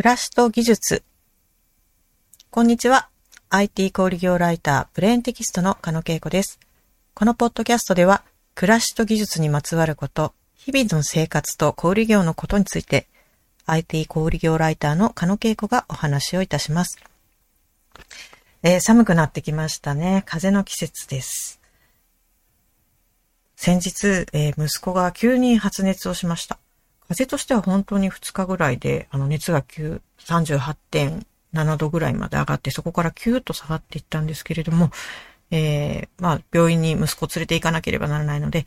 暮らしと技術。こんにちは。IT 小売業ライター、ブレーンテキストの加野恵子です。このポッドキャストでは、暮らしと技術にまつわること、日々の生活と小売業のことについて、IT 小売業ライターの加野恵子がお話をいたします。えー、寒くなってきましたね。風の季節です。先日、えー、息子が急に発熱をしました。風としては本当に2日ぐらいで、あの熱が9 38.7度ぐらいまで上がって、そこからキューッと下がっていったんですけれども、えー、まあ、病院に息子を連れて行かなければならないので、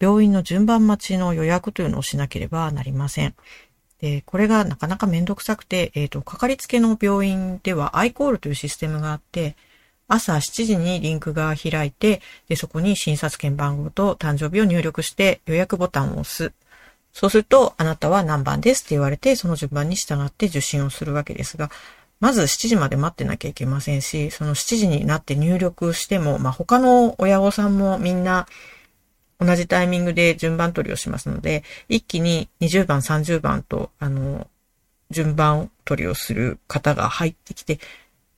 病院の順番待ちの予約というのをしなければなりません。で、これがなかなかめんどくさくて、えっ、ー、と、かかりつけの病院では iCall というシステムがあって、朝7時にリンクが開いて、で、そこに診察券番号と誕生日を入力して予約ボタンを押す。そうすると、あなたは何番ですって言われて、その順番に従って受診をするわけですが、まず7時まで待ってなきゃいけませんし、その7時になって入力しても、まあ、他の親御さんもみんな同じタイミングで順番取りをしますので、一気に20番、30番と、あの、順番取りをする方が入ってきて、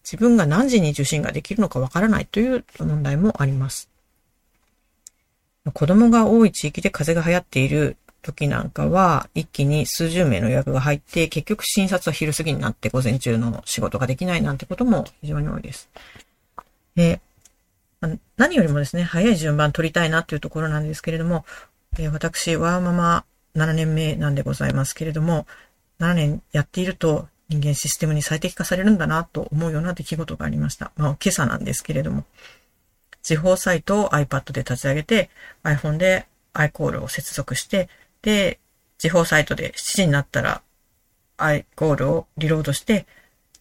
自分が何時に受診ができるのかわからないという問題もあります。子供が多い地域で風邪が流行っている時なんかは、一気に数十名の予約が入って、結局診察は昼過ぎになって午前中の仕事ができないなんてことも非常に多いです。で、何よりもですね、早い順番取りたいなというところなんですけれども、え私、ワーママ7年目なんでございますけれども、7年やっていると人間システムに最適化されるんだなと思うような出来事がありました。まあ、今朝なんですけれども、地方サイトを iPad で立ち上げて、iPhone で iCall を接続して、で、地方サイトで7時になったら、アイコールをリロードして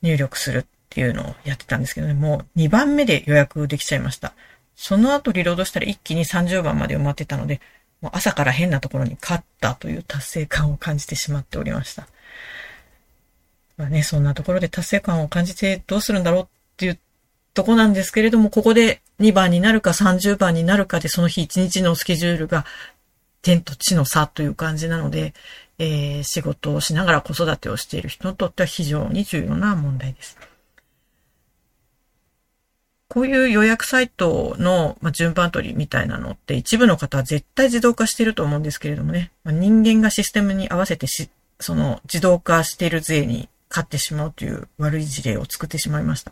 入力するっていうのをやってたんですけどね、もう2番目で予約できちゃいました。その後リロードしたら一気に30番まで埋まってたので、もう朝から変なところに勝ったという達成感を感じてしまっておりました。まあね、そんなところで達成感を感じてどうするんだろうっていうとこなんですけれども、ここで2番になるか30番になるかでその日1日のスケジュールが天と地の差という感じなので、えー、仕事をしながら子育てをしている人にとっては非常に重要な問題です。こういう予約サイトの順番取りみたいなのって一部の方は絶対自動化していると思うんですけれどもね、人間がシステムに合わせてし、その自動化している税に勝ってしまうという悪い事例を作ってしまいました。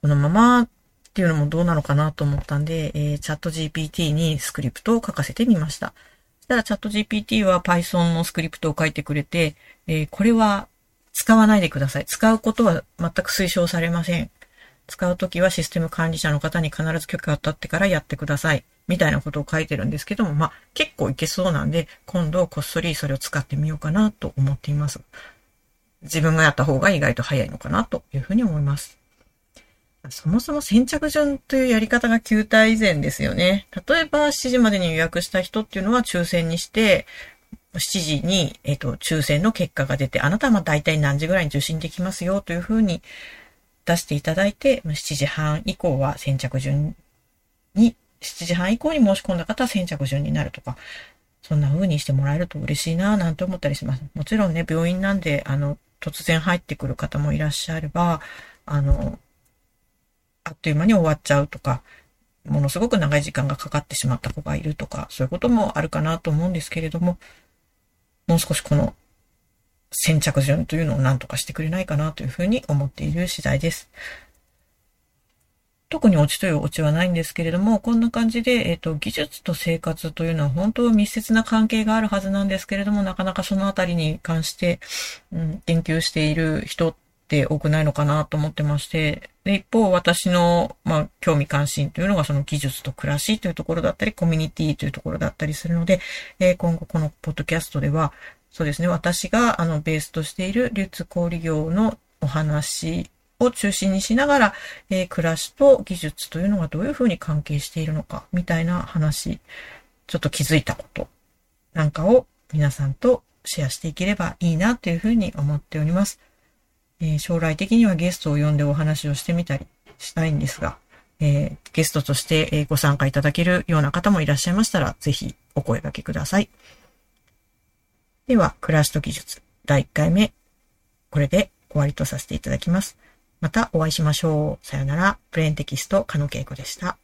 このままっていうのもどうなのかなと思ったんで、えー、チャット GPT にスクリプトを書かせてみました。そしたらチャット GPT は Python のスクリプトを書いてくれて、えー、これは使わないでください。使うことは全く推奨されません。使うときはシステム管理者の方に必ず許可が取ってからやってください。みたいなことを書いてるんですけども、まあ、結構いけそうなんで、今度こっそりそれを使ってみようかなと思っています。自分がやった方が意外と早いのかなというふうに思います。そもそも先着順というやり方が球体以前ですよね。例えば7時までに予約した人っていうのは抽選にして、7時に、えっ、と、抽選の結果が出て、あなたは大体何時ぐらいに受診できますよというふうに出していただいて、7時半以降は先着順に、7時半以降に申し込んだ方は先着順になるとか、そんな風にしてもらえると嬉しいなぁなんて思ったりします。もちろんね、病院なんで、あの、突然入ってくる方もいらっしゃれば、あの、あっという間に終わっちゃうとか、ものすごく長い時間がかかってしまった子がいるとか、そういうこともあるかなと思うんですけれども、もう少しこの先着順というのを何とかしてくれないかなというふうに思っている次第です。特にオチというオチはないんですけれども、こんな感じで、えっ、ー、と、技術と生活というのは本当密接な関係があるはずなんですけれども、なかなかそのあたりに関して、うん、研究している人って多くないのかなと思ってまして、で、一方、私の、まあ、興味関心というのがその技術と暮らしというところだったり、コミュニティというところだったりするので、えー、今後このポッドキャストでは、そうですね、私があのベースとしている流通小売業のお話を中心にしながら、えー、暮らしと技術というのがどういうふうに関係しているのか、みたいな話、ちょっと気づいたことなんかを皆さんとシェアしていければいいなというふうに思っております。えー、将来的にはゲストを呼んでお話をしてみたりしたいんですが、えー、ゲストとしてご参加いただけるような方もいらっしゃいましたら、ぜひお声掛けください。では、暮らしと技術第1回目、これで終わりとさせていただきます。またお会いしましょう。さよなら。プレーンテキスト、加野恵子でした。